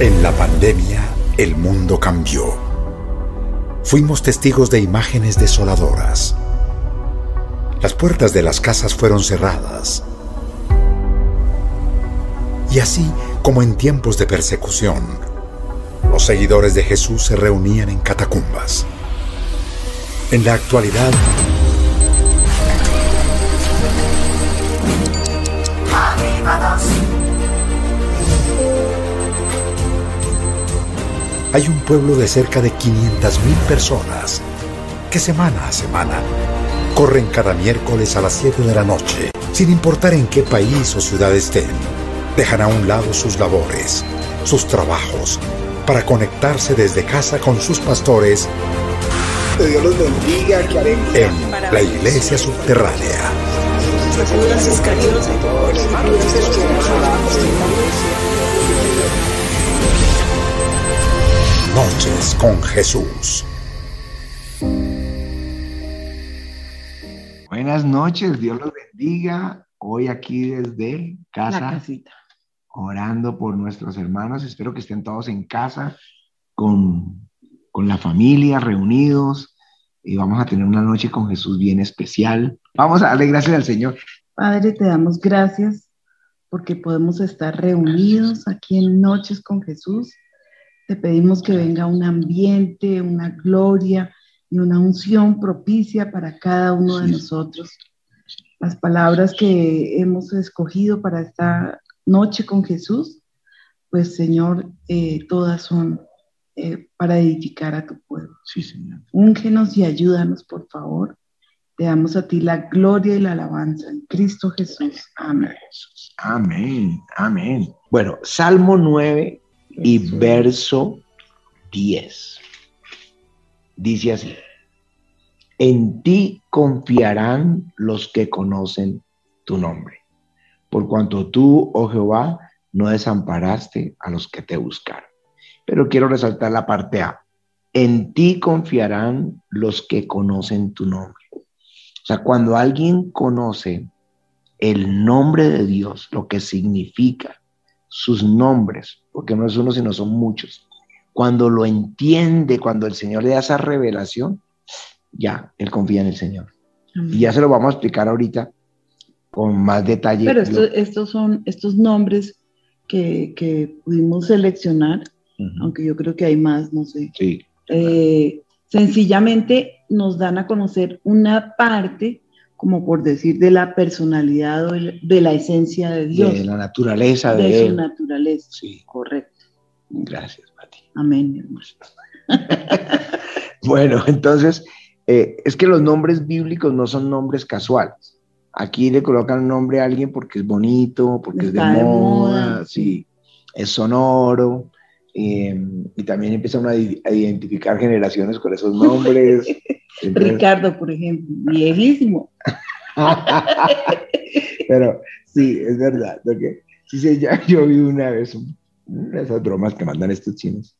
En la pandemia, el mundo cambió. Fuimos testigos de imágenes desoladoras. Las puertas de las casas fueron cerradas. Y así como en tiempos de persecución, los seguidores de Jesús se reunían en catacumbas. En la actualidad, hay un pueblo de cerca de 500.000 personas que semana a semana corren cada miércoles a las 7 de la noche, sin importar en qué país o ciudad estén. Dejan a un lado sus labores, sus trabajos, para conectarse desde casa con sus pastores que Dios los bendiga, que en la iglesia subterránea. Noches con Jesús. Buenas noches, Dios los bendiga. Hoy aquí desde casa, orando por nuestros hermanos. Espero que estén todos en casa con, con la familia, reunidos. Y vamos a tener una noche con Jesús bien especial. Vamos a darle gracias al Señor. Padre, te damos gracias porque podemos estar reunidos aquí en Noches con Jesús te pedimos que venga un ambiente, una gloria y una unción propicia para cada uno de nosotros. Las palabras que hemos escogido para esta noche con Jesús, pues Señor, eh, todas son eh, para edificar a tu pueblo. Sí, Señor. Úngenos y ayúdanos, por favor. Te damos a ti la gloria y la alabanza en Cristo Jesús. Amén. Amén, amén. Bueno, Salmo 9, y verso 10. Dice así, en ti confiarán los que conocen tu nombre, por cuanto tú, oh Jehová, no desamparaste a los que te buscaron. Pero quiero resaltar la parte A. En ti confiarán los que conocen tu nombre. O sea, cuando alguien conoce el nombre de Dios, lo que significa, sus nombres, porque no es uno, sino son muchos. Cuando lo entiende, cuando el Señor le da esa revelación, ya, él confía en el Señor. Y ya se lo vamos a explicar ahorita con más detalle. Pero estos son estos nombres que, pudimos seleccionar, aunque yo creo que hay más, no sé. Sí. Eh, sencillamente nos dan a conocer una parte como por decir, de la personalidad o de la esencia de Dios. De la naturaleza de, de su naturaleza. Sí. Correcto. Gracias, Mati. Amén, mi hermano. bueno, entonces, eh, es que los nombres bíblicos no son nombres casuales. Aquí le colocan nombre a alguien porque es bonito, porque es de moda, sí, es sonoro. Em, y también empiezan a, identificar generaciones con esos nombres. Ricardo, por ejemplo, viejísimo. Pero sí, es verdad. Porque, sí, yo vi una vez una de esas bromas que mandan estos chinos,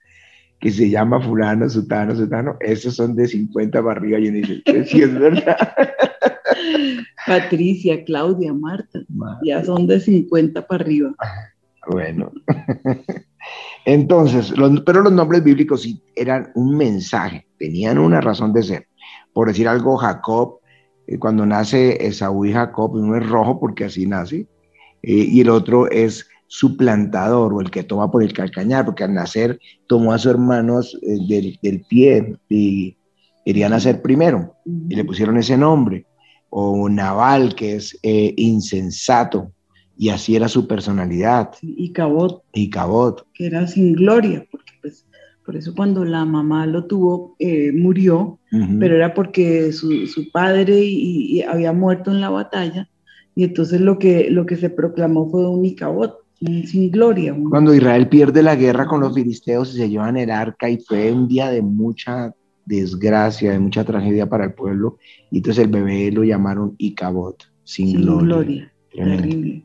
que se llama fulano, sutano, sutano, esos son de 50 para arriba. Y uno dice, sí, es verdad. Patricia, Claudia, Marta, ya son de 50 para arriba. Bueno. Entonces, pero los nombres bíblicos sí eran un mensaje, tenían una razón de ser. Por decir algo, Jacob, eh, cuando nace Esaú y Jacob, uno es rojo porque así nace, eh, y el otro es suplantador o el que toma por el calcañar, porque al nacer tomó a sus hermanos eh, del, del, pie y quería nacer primero, y le pusieron ese nombre. O Naval, que es insensato, y así era su personalidad. Y Cabot. Y Cabot. Que era sin gloria, pues por eso cuando la mamá lo tuvo, eh, murió, pero era porque su, su padre y, había muerto en la batalla, y entonces lo que, lo que se proclamó fue un Icabot, sin gloria. Cuando Israel pierde la guerra con los filisteos y se llevan el arca y fue un día de mucha desgracia, de mucha tragedia para el pueblo, y entonces el bebé lo llamaron Icabot, sin, sin gloria. gloria.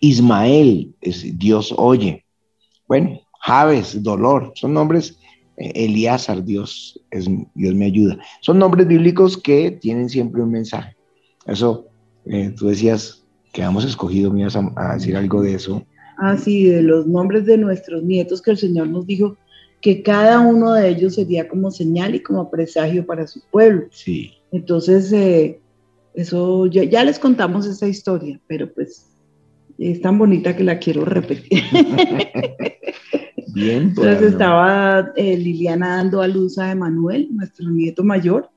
Ismael es Dios oye. Bueno, Javes, dolor, son nombres, eh, Elíasar, Dios, es, Dios me ayuda. Son nombres bíblicos que tienen siempre un mensaje. Eso, eh, tú decías que hemos escogido, me ibas a, decir algo de eso, Ah, sí, de los nombres de nuestros nietos que el Señor nos dijo que cada uno de ellos sería como señal y como presagio para su pueblo. Sí. Entonces, eh, eso ya, ya, les contamos esa historia, pero pues es tan bonita que la quiero repetir. Bien. Entonces estaba eh, Liliana dando a luz a Emanuel, nuestro nieto mayor,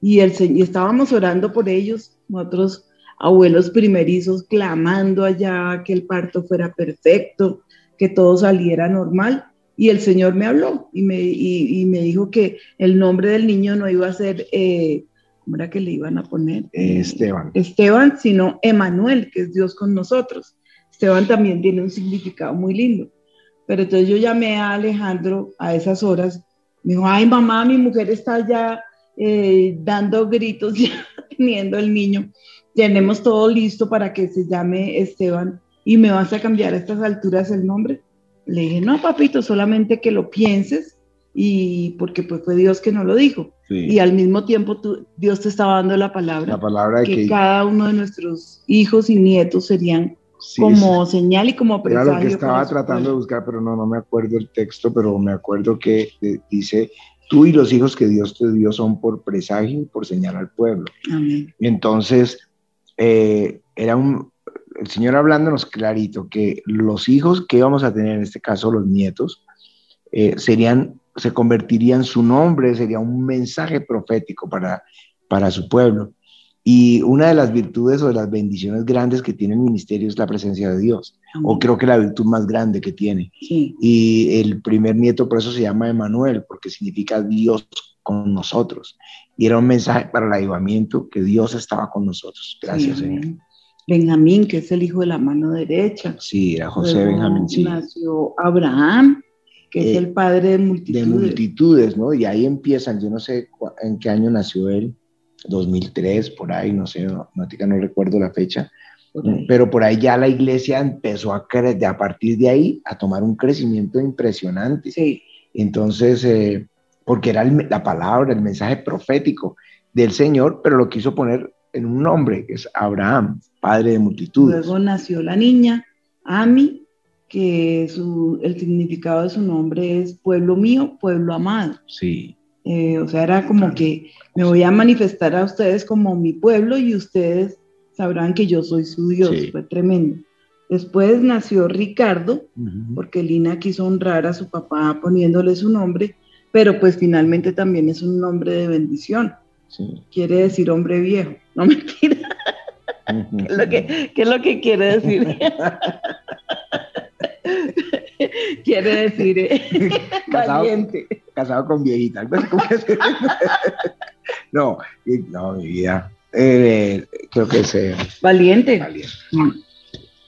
y, el, y estábamos orando por ellos, nosotros abuelos primerizos clamando allá que el parto fuera perfecto, que todo saliera normal. Y el Señor me habló y me, y, me dijo que el nombre del niño no iba a ser, eh, ¿cómo era que le iban a poner? Esteban. Esteban, sino Emanuel, que es Dios con nosotros. Esteban también tiene un significado muy lindo. Pero entonces yo llamé a Alejandro a esas horas. Me dijo, ay mamá, mi mujer está ya eh, dando gritos, ya teniendo el niño tenemos todo listo para que se llame Esteban y me vas a cambiar a estas alturas el nombre. Le dije, no, papito, solamente que lo pienses y porque pues fue Dios que no lo dijo. Y al mismo tiempo tú, Dios te estaba dando la palabra, la palabra que, cada uno de nuestros hijos y nietos serían como señal y como presagio. Era lo que estaba tratando de buscar, pero no, no me acuerdo el texto, pero me acuerdo que eh, dice, tú y los hijos que Dios te dio son por presagio y por señal al pueblo. Amén. Entonces, eh, era un, el Señor hablándonos clarito que los hijos que íbamos a tener, en este caso los nietos, eh, serían, se convertirían su nombre, sería un mensaje profético para, para su pueblo. Y una de las virtudes o de las bendiciones grandes que tiene el ministerio es la presencia de Dios, o creo que la virtud más grande que tiene. Y el primer nieto por eso se llama Emanuel, porque significa Dios con nosotros. Y era un mensaje para el ayudamiento que Dios estaba con nosotros. Gracias, Señor. Benjamín, que es el hijo de la mano derecha. Sí, era José Benjamín. Sí. Nació Abraham, que es eh, el padre de multitudes. De multitudes, ¿no? Y ahí empiezan, yo no sé en qué año nació él, 2003, por ahí, no sé, no, no recuerdo la fecha, pero por ahí ya la iglesia empezó a, a partir de ahí a tomar un crecimiento impresionante. Sí. Entonces, eh, porque era la palabra, el mensaje profético del Señor, pero lo quiso poner en un nombre, que es Abraham, padre de multitudes. Luego nació la niña, Ami, que su, el significado de su nombre es pueblo mío, pueblo amado. Sí. Eh, o sea, era como que me voy a manifestar a ustedes como mi pueblo y ustedes sabrán que yo soy su Dios. Fue tremendo. Después nació Ricardo, porque Lina quiso honrar a su papá poniéndole su nombre, pero pues finalmente también es un nombre de bendición. Quiere decir hombre viejo, no mentira. ¿Qué, es lo que, ¿Qué es lo que quiere decir? quiere decir eh, casado, valiente. Casado con viejita. no, no, mi vida. Eh, creo que es eh, valiente. valiente.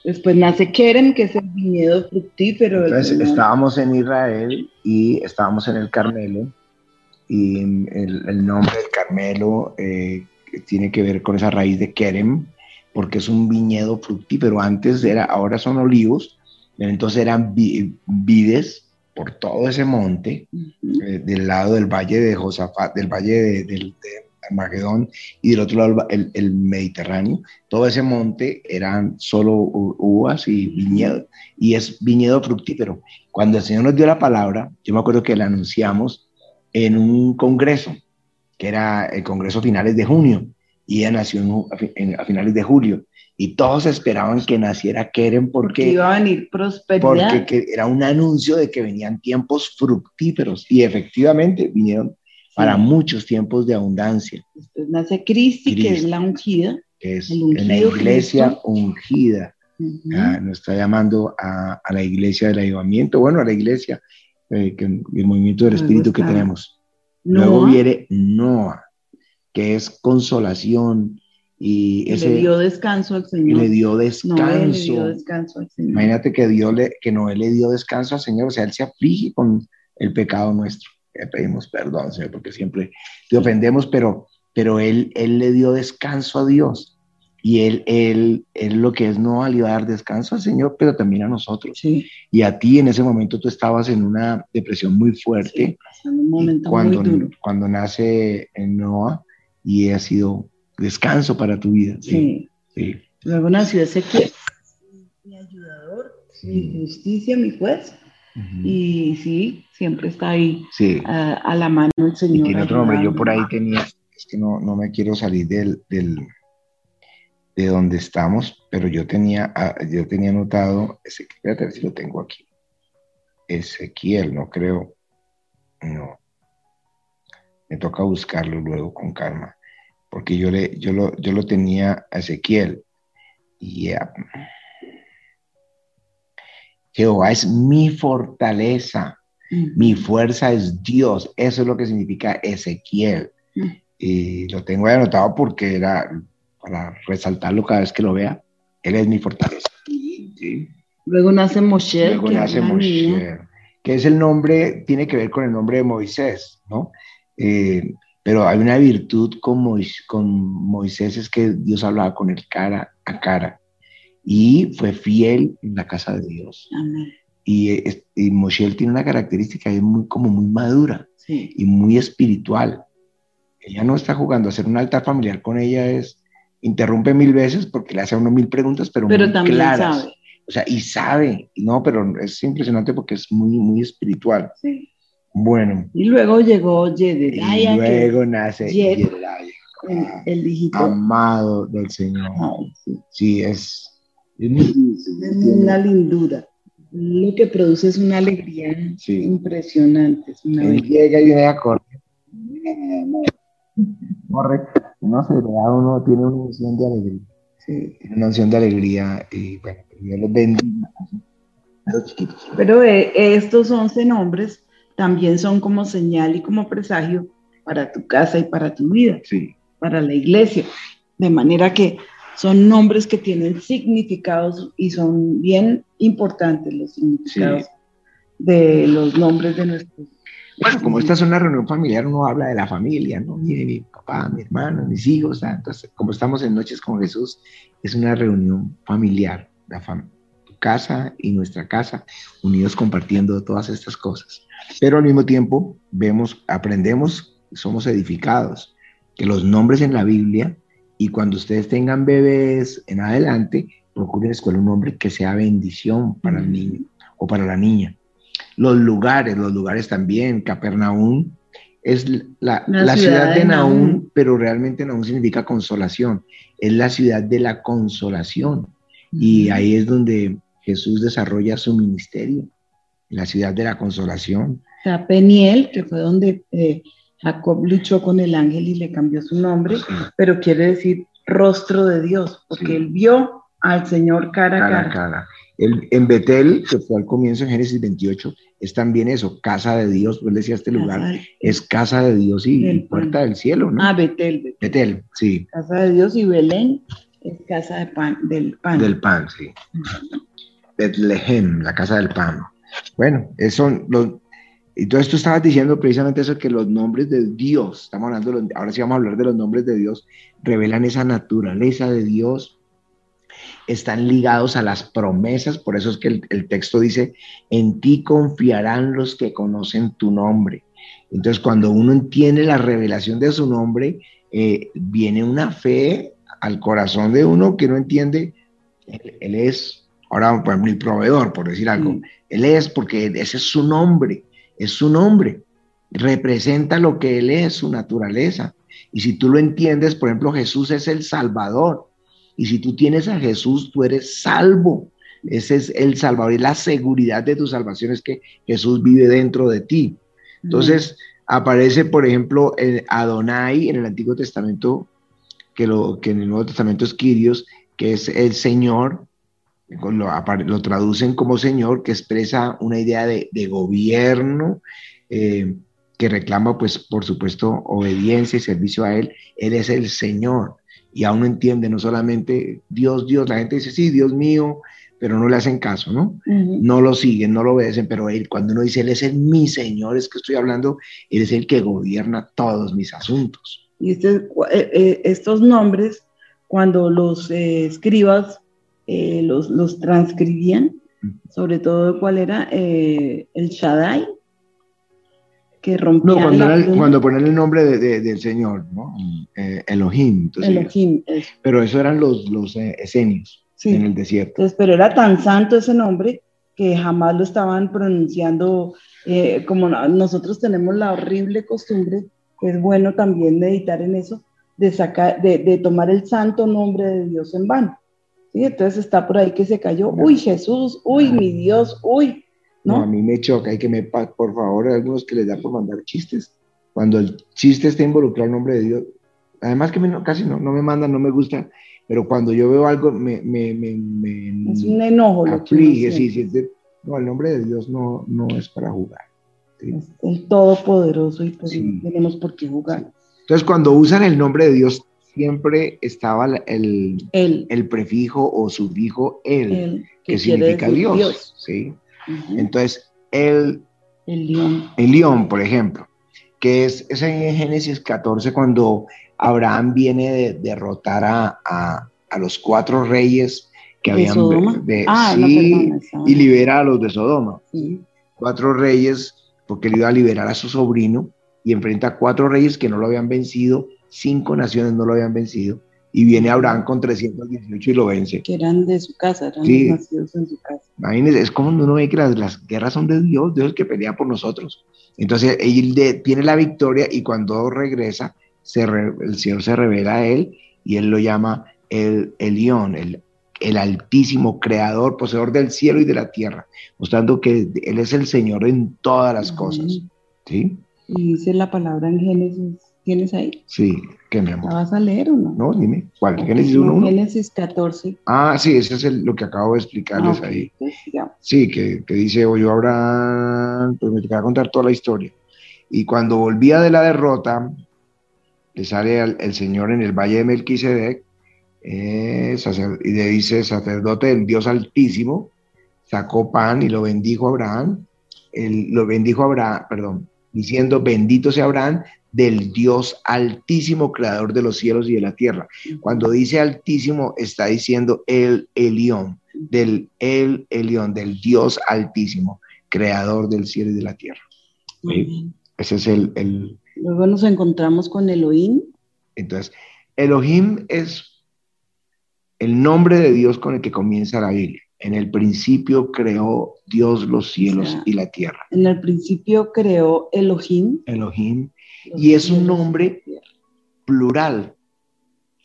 Después nace Kerem, que es el viñedo fructífero. Entonces, estábamos en Israel y estábamos en el Carmelo y el, nombre del Carmelo eh, tiene que ver con esa raíz de Kerem, porque es un viñedo fructífero. Antes era, ahora son olivos, entonces eran vides por todo ese monte, eh, del lado del valle de Josafat, del valle de, de, y del otro lado el, Mediterráneo. Todo ese monte eran solo uvas y viñedo, y es viñedo fructífero. Cuando el Señor nos dio la palabra, yo me acuerdo que la anunciamos en un congreso, que era el congreso finales de junio, y ella nació a finales de julio y todos esperaban que naciera Keren porque, iba a venir prosperidad. Porque era un anuncio de que venían tiempos fructíferos y efectivamente vinieron para muchos tiempos de abundancia. Después nace Cristi, que es la ungida. Que es la iglesia ungida. Ah, nos está llamando a, la iglesia del ayudamiento, bueno, a la iglesia, eh, que, el movimiento del Espíritu que tenemos. Luego viene Noah, que es consolación, y ese, le dio descanso al Señor. Le dio descanso. le dio descanso al Señor. Imagínate que, Dios le, que Noé le dio descanso al Señor, o sea, Él se aflige con el pecado nuestro le pedimos perdón, Señor, porque siempre te ofendemos, pero, pero él, él le dio descanso a Dios. Y él, él, él lo que es no le dar descanso al Señor, pero también a nosotros. Y a ti en ese momento tú estabas en una depresión muy fuerte. un momento cuando, muy duro. cuando nace en Noah y ha sido descanso para tu vida. Sí. sí. Luego nació Ezequiel, mi ayudador, mi justicia, mi juez. Y sí, siempre está ahí a, la mano el Señor. Y tiene otro nombre, yo por ahí tenía, es que no, no me quiero salir del, del, de donde estamos, pero yo tenía, ah, yo tenía anotado, espérate a ver si lo tengo aquí. Ezequiel, no creo, no. Me toca buscarlo luego con calma, porque yo, le, yo, lo, yo lo tenía a Ezequiel. Y Jehová es mi fortaleza, mi fuerza es Dios. Eso es lo que significa Ezequiel. Y lo tengo anotado porque era para resaltarlo cada vez que lo vea. Él es mi fortaleza. Luego nace Moshe. Luego nace Moshe, que es el nombre, tiene que ver con el nombre de Moisés, ¿no? Eh, pero hay una virtud con, con Moisés, es que Dios hablaba con él cara a cara y fue fiel en la casa de Dios. Y, y Moshe tiene una característica, es muy, como muy madura y muy espiritual. Ella no está jugando a hacer un altar familiar con ella, es interrumpe mil veces porque le hace a uno mil preguntas, pero, pero también Sabe. O sea, y sabe, no, pero es impresionante porque es muy, muy espiritual. Sí. Bueno. Y luego llegó Jedediah. Y luego nace Jedediah. El, hijito. Amado del Señor. sí. es, es una lindura. Lo que produce es una alegría impresionante. Es una llega y viene a correr. Corre, no se le da uno, tiene una noción de alegría. Sí. Tiene una noción de alegría y bueno, Dios los bendiga. Pero eh, estos 11 nombres también son como señal y como presagio para tu casa y para tu vida, sí. para la iglesia. De manera que son nombres que tienen significados y son bien importantes los significados de los nombres de nuestros. Bueno, como esta es una reunión familiar, uno habla de la familia, ¿no? Mire, mi papá, mi hermano, mis hijos, entonces, como estamos en Noches con Jesús, es una reunión familiar, la tu casa y nuestra casa, unidos compartiendo todas estas cosas. Pero al mismo tiempo, vemos, aprendemos, somos edificados, que los nombres en la Biblia y cuando ustedes tengan bebés en adelante, procuren escoger un nombre que sea bendición para el niño o para la niña. Los lugares, los lugares también, Capernaum es la, ciudad, de, Naúm, pero realmente Naúm significa consolación, es la ciudad de la consolación. Y ahí es donde Jesús desarrolla su ministerio, la ciudad de la consolación. O Peniel, que fue donde eh, Jacob luchó con el ángel y le cambió su nombre, pero quiere decir rostro de Dios, porque él vio al Señor cara a cara. en Betel, que fue al comienzo en Génesis 28, es también eso, casa de Dios, pues decía este lugar, es casa de Dios y, puerta del cielo, ¿no? Ah, Betel, Betel. sí. Casa de Dios y Belén es casa de pan, del pan. Del pan, sí. Betlehem, la casa del pan. Bueno, son los, entonces tú estabas diciendo precisamente eso, que los nombres de Dios, estamos hablando, ahora sí vamos a hablar de los nombres de Dios, revelan esa naturaleza de Dios, están ligados a las promesas, por eso es que el, texto dice, en ti confiarán los que conocen tu nombre. Entonces cuando uno entiende la revelación de su nombre, eh, viene una fe al corazón de uno que no entiende, él, es, ahora pues, mi proveedor, por decir algo, él es porque ese es su nombre es su nombre, representa lo que Él es, su naturaleza. Y si tú lo entiendes, por ejemplo, Jesús es el Salvador. Y si tú tienes a Jesús, tú eres salvo. Ese es el Salvador y la seguridad de tu salvación es que Jesús vive dentro de ti. Entonces, aparece, por ejemplo, Adonai en el Antiguo Testamento, que, lo, que en el Nuevo Testamento es Kyrios, que es el Señor, lo, traducen como Señor, que expresa una idea de, gobierno, eh, que reclama, pues, por supuesto, obediencia y servicio a Él. Él es el Señor. Y aún no entiende, no solamente Dios, Dios, la gente dice, sí, Dios mío, pero no le hacen caso, ¿no? No lo siguen, no lo obedecen, pero él, cuando uno dice, Él es el mi Señor, es que estoy hablando, Él es el que gobierna todos mis asuntos. Y este, estos nombres, cuando los escribas eh, los, los, transcribían, sobre todo cuál era eh, el Shaddai, que rompía. No, cuando, cuando ponen el nombre de, del Señor, ¿no? Eh, Elohim. Elohim. Pero eso eran los, los esenios en el desierto. pero era tan santo ese nombre que jamás lo estaban pronunciando eh, como nosotros tenemos la horrible costumbre, es bueno también meditar en eso, de, sacar, de, tomar el santo nombre de Dios en vano. ¿Sí? Entonces está por ahí que se cayó, uy Jesús, uy mi Dios, uy. ¿no? a mí me choca, hay que me, por favor, algunos que les da por mandar chistes. Cuando el chiste está involucrado el nombre de Dios, además que casi no, no me mandan, no me gusta, pero cuando yo veo algo me... me, me, es un enojo. Aflige, sí, sí, no, el nombre de Dios no, no es para jugar. Es el Todopoderoso y tenemos por qué jugar. Entonces, cuando usan el nombre de Dios, siempre estaba el, el, prefijo o sufijo el, que, significa Dios. ¿sí? Entonces, el, el león. El león, por ejemplo, que es, en Génesis 14 cuando Abraham viene de derrotar a, a los cuatro reyes que habían de, ah, sí, y libera a los de Sodoma. Cuatro reyes, porque él iba a liberar a su sobrino y enfrenta a cuatro reyes que no lo habían vencido, cinco naciones no lo habían vencido, y viene Abraham con 318 y lo vence. Que eran de su casa, eran nacidos en su casa. Imagínense, es como uno ve que las, las, guerras son de Dios, Dios que pelea por nosotros. Entonces, él tiene la victoria y cuando regresa, se el Señor se revela a él y él lo llama el, el león, el el altísimo creador, poseedor del cielo y de la tierra, mostrando que Él es el Señor en todas las cosas. ¿Sí? Y dice la palabra en Génesis, ¿tienes ahí? Sí, ¿qué mi amor? ¿La vas a leer o no? No, dime, ¿cuál? ¿Génesis 1? Génesis 14. Ah, sí, ese es lo que acabo de explicarles ah, ahí. Sí, que, que dice, oyó Abraham, pues me voy a contar toda la historia. Y cuando volvía de la derrota, le sale el Señor en el valle de Melquisedec, eh, y le dice sacerdote del Dios Altísimo, sacó pan y lo bendijo a Abraham, lo bendijo a Abraham, perdón, diciendo, bendito sea Abraham del Dios Altísimo, creador de los cielos y de la tierra. Cuando dice Altísimo, está diciendo el Elión, del el Elión, del Dios Altísimo, creador del cielo y de la tierra. Ese es el, el... Luego nos encontramos con Elohim. Entonces, Elohim es el nombre de Dios con el que comienza la Biblia. En el principio creó Dios los cielos y la tierra. En el principio creó Elohim. Elohim. Y es un nombre plural.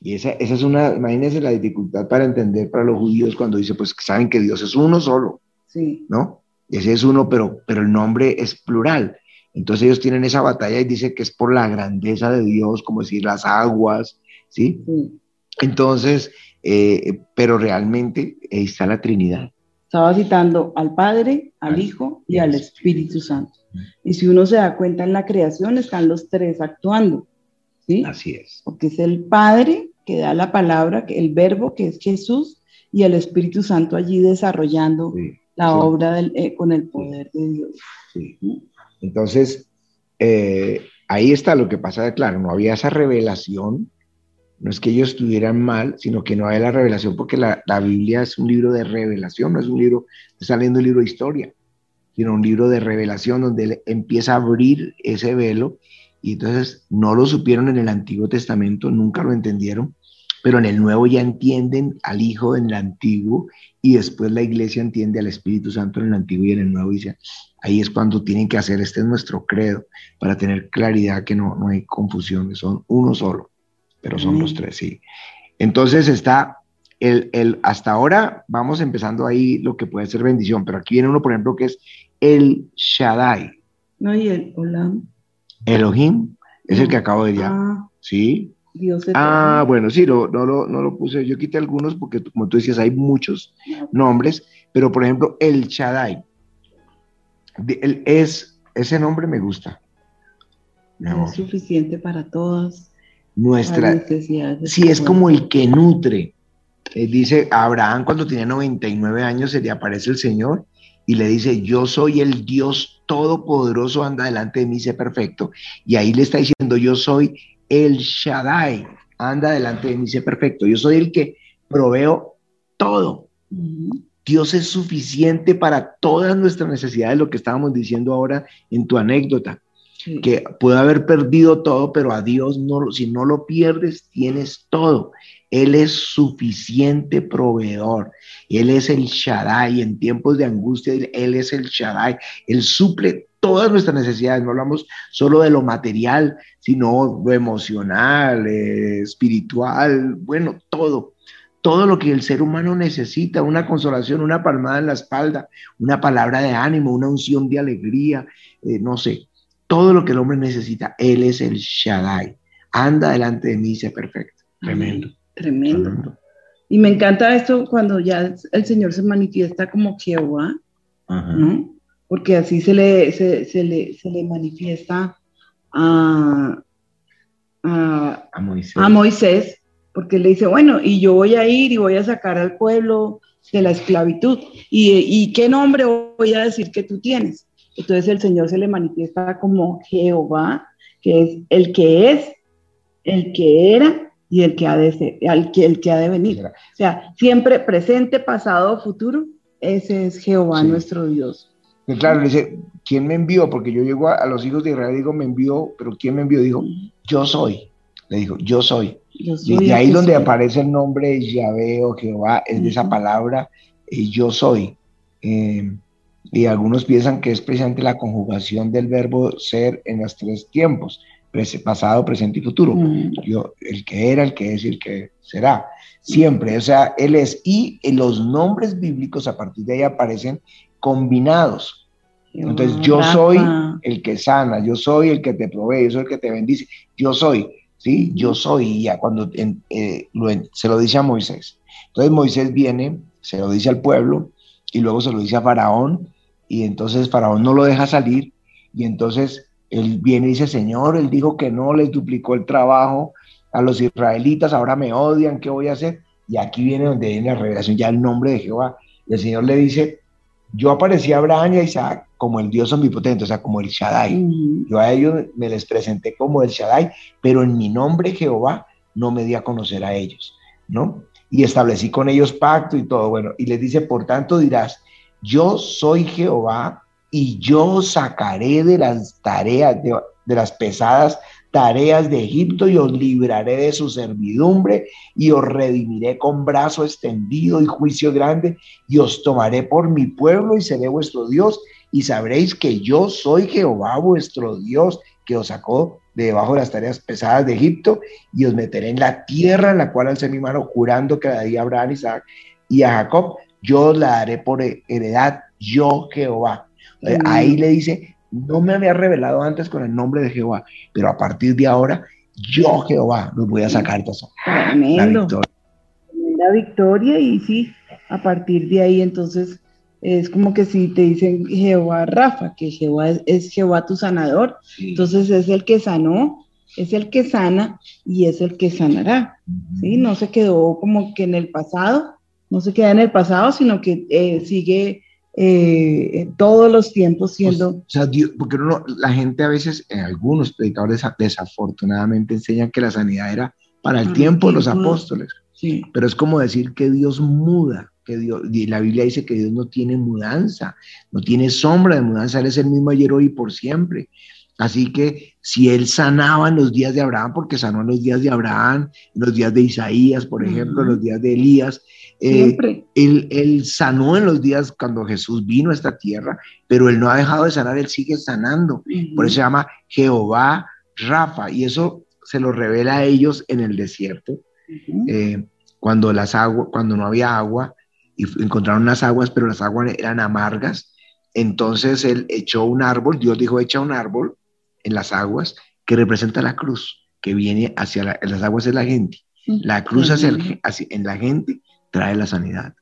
Y esa, es una, imagínense la dificultad para entender para los judíos cuando dice, pues saben que Dios es uno solo. Sí. ¿No? Ese es uno, pero, pero el nombre es plural. Entonces ellos tienen esa batalla y dice que es por la grandeza de Dios, como decir las aguas, ¿sí? sí. Entonces, eh, pero realmente ahí está la Trinidad. Estaba citando al Padre, al Hijo y al Espíritu Santo. Y si uno se da cuenta en la creación, están los tres actuando. ¿sí? Así es. Porque es el Padre que da la palabra, el verbo que es Jesús, y el Espíritu Santo allí desarrollando la obra eh, con el poder de Dios. Entonces, eh, ahí está lo que pasa, claro, no había esa revelación no es que ellos estuvieran mal, sino que no hay la revelación, porque la, Biblia es un libro de revelación, no es un libro, está leyendo un libro de historia, sino un libro de revelación donde él empieza a abrir ese velo. Y entonces no lo supieron en el Antiguo Testamento, nunca lo entendieron, pero en el Nuevo ya entienden al Hijo en el Antiguo y después la iglesia entiende al Espíritu Santo en el Antiguo y en el Nuevo. Y dice, ahí es cuando tienen que hacer, este es nuestro credo, para tener claridad que no, no hay confusión, son uno solo pero son los tres, sí. Entonces está el, el, hasta ahora vamos empezando ahí lo que puede ser bendición, pero aquí viene uno, por ejemplo, que es el Shaddai. No, y el Olam. Elohim, es el que acabo de decir. Ah, sí. Dios ah, bueno, sí, no, no, no, lo puse. Yo quité algunos porque, como tú decías, hay muchos nombres, pero por ejemplo, el Shaddai. El, es, ese nombre me gusta. es suficiente para todos nuestra... Si es como el que nutre. Eh, dice Abraham cuando tenía 99 años se le aparece el Señor y le dice, yo soy el Dios todopoderoso, anda delante de mí, sé perfecto. Y ahí le está diciendo, yo soy el Shaddai, anda delante de mí, sé perfecto. Yo soy el que proveo todo. Dios es suficiente para todas nuestras necesidades, lo que estábamos diciendo ahora en tu anécdota. Que puede haber perdido todo, pero a Dios no, si no lo pierdes, tienes todo. Él es suficiente proveedor. Él es el Shaddai. En tiempos de angustia, Él es el Shaddai. Él suple todas nuestras necesidades. No hablamos solo de lo material, sino lo emocional, eh, espiritual, bueno, todo. Todo lo que el ser humano necesita, una consolación, una palmada en la espalda, una palabra de ánimo, una unción de alegría, eh, no sé, todo lo que el hombre necesita, Él es el Shaddai. Anda delante de mí y sea perfecto. Tremendo. Tremendo. Y me encanta esto cuando ya el Señor se manifiesta como Jehová, ¿no? Porque así se le, se, le, se le manifiesta a, a, Moisés. a, Moisés. porque le dice, bueno, y yo voy a ir y voy a sacar al pueblo de la esclavitud. ¿Y, y qué nombre voy a decir que tú tienes? Entonces el Señor se le manifiesta como Jehová, que es el que es, el que era y el que ha de ser, el que, el que ha de venir. O sea, siempre presente, pasado, futuro, ese es Jehová nuestro Dios. Y claro, dice, ¿quién me envió? Porque yo llego a, los hijos de Israel y digo, me envió, pero ¿quién me envió? Dijo, yo soy. Le dijo, yo soy. y ahí donde aparece el nombre Yahvé o Jehová, es de esa palabra, eh, yo soy. Eh, y algunos piensan que es precisamente la conjugación del verbo ser en los tres tiempos, pasado, presente y futuro. Mm. Yo, el que era, el que es y el que será. Siempre, o sea, él es. Y los nombres bíblicos a partir de ahí aparecen combinados. Entonces, yo soy el que sana, yo soy el que te provee, yo soy el que te bendice, yo soy, ¿sí? Yo soy, y ya cuando eh, se lo dice a Moisés. Entonces Moisés viene, se lo dice al pueblo, y luego se lo dice a Faraón, y entonces Faraón no lo deja salir y entonces él viene y dice, Señor, él dijo que no, les duplicó el trabajo a los israelitas, ahora me odian, ¿qué voy a hacer? Y aquí viene donde viene la revelación, ya el nombre de Jehová. Y el Señor le dice, yo aparecí a Abraham y a Isaac como el Dios omnipotente, o sea, como el Shaddai. Yo a ellos me les presenté como el Shaddai, pero en mi nombre Jehová no me di a conocer a ellos, ¿no? Y establecí con ellos pacto y todo, bueno, y les dice, por tanto dirás, yo soy Jehová y yo sacaré de las tareas, de, las pesadas tareas de Egipto y os libraré de su servidumbre y os redimiré con brazo extendido y juicio grande y os tomaré por mi pueblo y seré vuestro Dios. Y sabréis que yo soy Jehová vuestro Dios que os sacó de debajo de las tareas pesadas de Egipto y os meteré en la tierra en la cual alcé mi mano jurando que daría a Abraham, y a Jacob yo la daré por heredad, yo Jehová. Ahí le dice, no me había revelado antes con el nombre de Jehová, pero a partir de ahora, yo Jehová los voy a sacar de La victoria. La victoria y sí, a partir de ahí entonces es como que si te dicen Jehová Rafa, que Jehová es, Jehová tu sanador, entonces es el que sanó, es el que sana y es el que sanará. ¿sí? No se quedó como que en el pasado, no se queda en el pasado, sino que eh, sigue eh, todos los tiempos siendo... o sea, porque la gente a veces, en algunos predicadores desafortunadamente enseñan que la sanidad era para el tiempo de los apóstoles. Sí. Pero es como decir que Dios muda, que Dios, y la Biblia dice que Dios no tiene mudanza, no tiene sombra de mudanza, Él es el mismo ayer, hoy y por siempre. Así que si él sanaba en los días de Abraham, porque sanó en los días de Abraham, en los días de Isaías, por ejemplo, en los días de Elías, eh, él, él, sanó en los días cuando Jesús vino a esta tierra, pero él no ha dejado de sanar, él sigue sanando. Por eso se llama Jehová Rafa, y eso se lo revela a ellos en el desierto, eh, cuando, las aguas, cuando no había agua, y encontraron unas aguas, pero las aguas eran amargas. Entonces él echó un árbol, Dios dijo, echa un árbol en las aguas, que representa la cruz, que viene hacia las aguas de la gente. La cruz hacia, en la gente trae la sanidad.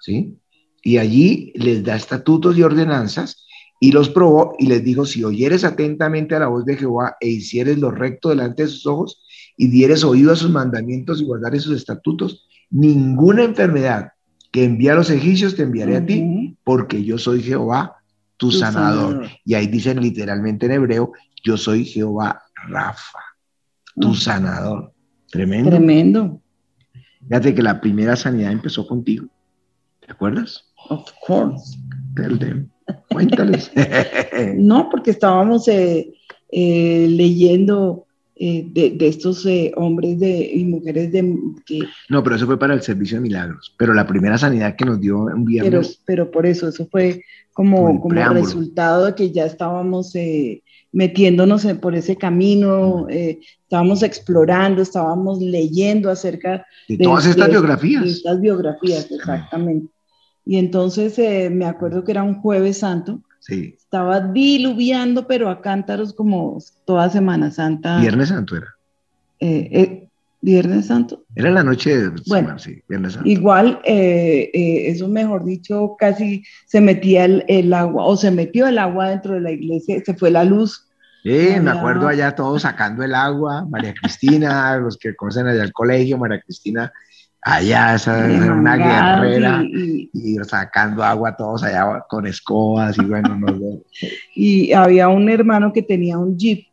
¿sí? Y allí les da estatutos y ordenanzas y los probó y les dijo, si oyeres atentamente a la voz de Jehová e hicieres lo recto delante de sus ojos y dieres oído a sus mandamientos y guardares sus estatutos, ninguna enfermedad que envía a los egipcios te enviaré a ti, porque yo soy Jehová, tu, sanador. Y ahí dicen literalmente en hebreo, yo soy Jehová Rafa, tu sanador. Tremendo. Tremendo. Fíjate que la primera sanidad empezó contigo. ¿Te acuerdas? Of course. Tell them. Cuéntales. no, porque estábamos, eh, eh, leyendo eh, de, estos hombres de, y mujeres de... Que, no, pero eso fue para el servicio de milagros, pero la primera sanidad que nos dio un viernes... Pero, pero por eso, eso fue como, como resultado de que ya estábamos eh, metiéndonos por ese camino, estábamos explorando, estábamos leyendo acerca de, todas estas biografías. De estas biografías, exactamente. Y entonces me acuerdo que era un jueves santo, estaba diluviando, pero a cántaros como toda Semana Santa. Viernes Santo era. Eh, eh, Viernes Santo. Era la noche de bueno, sí, Viernes Santo. Igual, eh, eso mejor dicho, casi se metía el, agua, o se metió el agua dentro de la iglesia, se fue la luz. Sí, me acuerdo allá todos sacando el agua, María Cristina, los que conocen allá el colegio, María Cristina allá, esa era una guerrera y, sacando agua todos allá con escobas y bueno, no, Y había un hermano que tenía un jeep,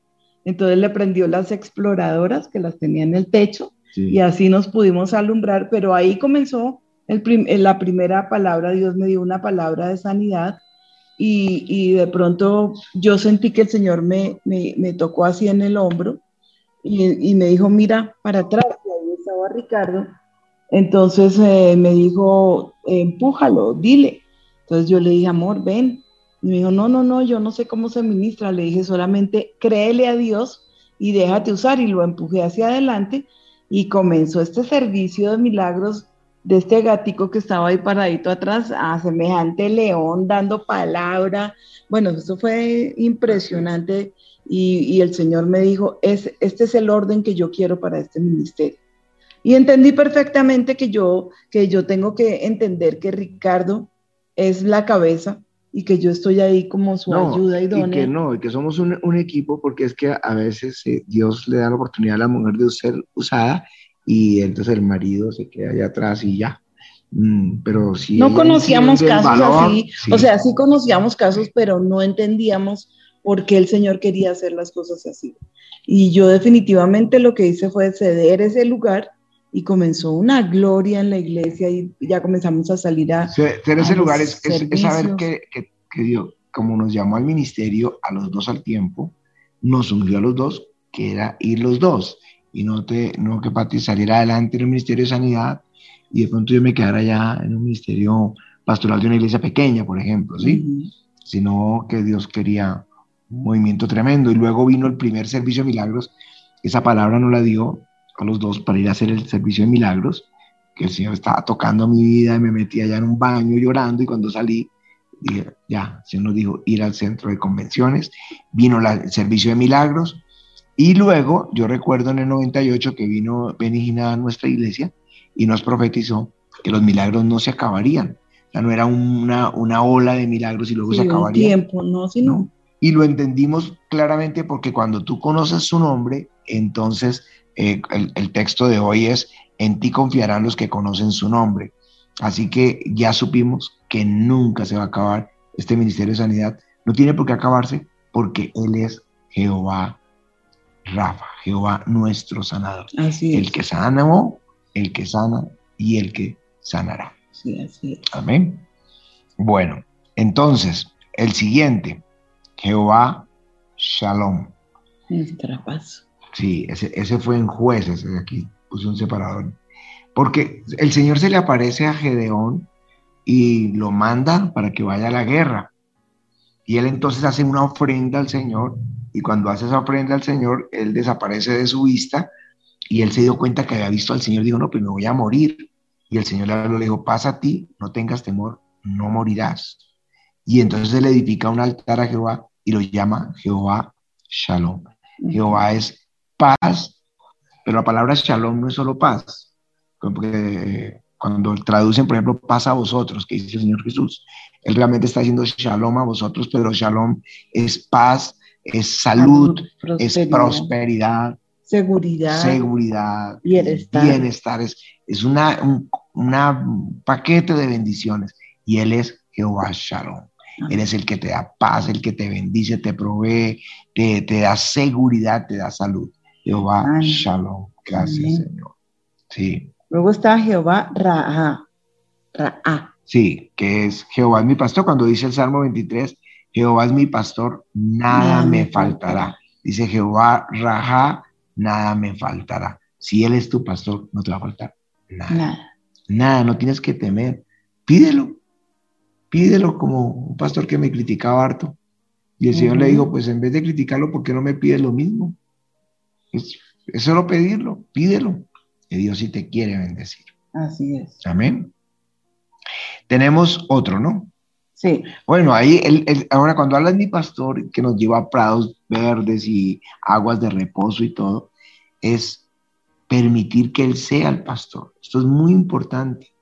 entonces le prendió las exploradoras que las tenía en el techo y así nos pudimos alumbrar, pero ahí comenzó el la primera palabra, Dios me dio una palabra de sanidad y, de pronto yo sentí que el Señor me, me, tocó así en el hombro y, me dijo, mira para atrás, y estaba Ricardo entonces eh, me dijo, empújalo, dile. Entonces yo le dije, amor, ven. Y me dijo, no, no, no, yo no sé cómo se ministra. Le dije, solamente créele a Dios y déjate usar. Y lo empujé hacia adelante y comenzó este servicio de milagros de este gatico que estaba ahí paradito atrás, a semejante león dando palabra. Bueno, eso fue impresionante y, y el Señor me dijo, es, este es el orden que yo quiero para este ministerio. Y entendí perfectamente que yo, que yo tengo que entender que Ricardo es la cabeza y que yo estoy ahí como su ayuda idónea. Y que no, y que somos un, un, equipo porque es que a veces eh, Dios le da la oportunidad a la mujer de ser usada y entonces el marido se queda allá atrás y ya. Mm, pero si no conocíamos casos así, o sea, sí conocíamos casos, pero no entendíamos por qué el Señor quería hacer las cosas así. Y yo definitivamente lo que hice fue ceder ese lugar y comenzó una gloria en la iglesia y ya comenzamos a salir a... Ser ese lugar es, saber que, que, que, Dios, como nos llamó al ministerio a los dos al tiempo, nos ungió a los dos, que era ir los dos, y no, te, no que Pati saliera adelante en el ministerio de sanidad y de pronto yo me quedara ya en un ministerio pastoral de una iglesia pequeña, por ejemplo, ¿sí? Sino que Dios quería un movimiento tremendo. Y luego vino el primer servicio de milagros, esa palabra no la dio a los dos para ir a hacer el servicio de milagros, que el Señor estaba tocando mi vida y me metí allá en un baño llorando y cuando salí, dije, ya, el Señor nos dijo ir al centro de convenciones, vino el servicio de milagros y luego yo recuerdo en el 98 que vino Benigina a nuestra iglesia y nos profetizó que los milagros no se acabarían, ya no era una, una ola de milagros y luego se acabaría. tiempo, no, sino... Y lo entendimos claramente porque cuando tú conoces su nombre, entonces eh, el, texto de hoy es, en ti confiarán los que conocen su nombre. Así que ya supimos que nunca se va a acabar este Ministerio de Sanidad. No tiene por qué acabarse porque Él es Jehová Rafa, Jehová nuestro sanador. El que sanó, el que sana y el que sanará. Amén. Bueno, entonces, el siguiente, Jehová Shalom. Nuestra paz. Sí, ese, fue en jueces, aquí puse un separador. Porque el Señor se le aparece a Gedeón y lo manda para que vaya a la guerra. Y él entonces hace una ofrenda al Señor y cuando hace esa ofrenda al Señor, él desaparece de su vista y él se dio cuenta que había visto al Señor dijo, no, pues me voy a morir. Y el Señor le dijo, pasa a ti, no tengas temor, no morirás. Y entonces él edifica un altar a Jehová y lo llama Jehová Shalom. Jehová es paz, pero la palabra shalom no es solo paz. Porque cuando traducen, por ejemplo, paz a vosotros, que dice el Señor Jesús, Él realmente está diciendo shalom a vosotros, pero shalom es paz, es salud, es prosperidad, seguridad, seguridad bienestar. bienestar. Es, es una, un una paquete de bendiciones y Él es Jehová Shalom. Él es el que te da paz, el que te bendice, te provee, te, te da seguridad, te da salud. Jehová Shalom. Gracias, Señor. Sí. Luego está Jehová Ra'a. Ra'a. Sí, que es Jehová mi pastor. Cuando dice el Salmo 23, Jehová es mi pastor, nada, me faltará. Dice Jehová, raja, nada me faltará. Si Él es tu pastor, no te va a faltar nada. Nada, nada no tienes que temer. Pídelo. Pídelo como un pastor que me criticaba harto. Y el Señor le dijo, pues en vez de criticarlo, ¿por qué no me pides lo mismo? Es, es solo pedirlo, pídelo. Que Dios sí te quiere bendecir. Así es. Amén. Tenemos otro, ¿no? Sí. Bueno, ahí, ahora cuando habla de mi pastor, que nos lleva a prados verdes y aguas de reposo y todo, es permitir que Él sea el pastor. Esto es muy importante,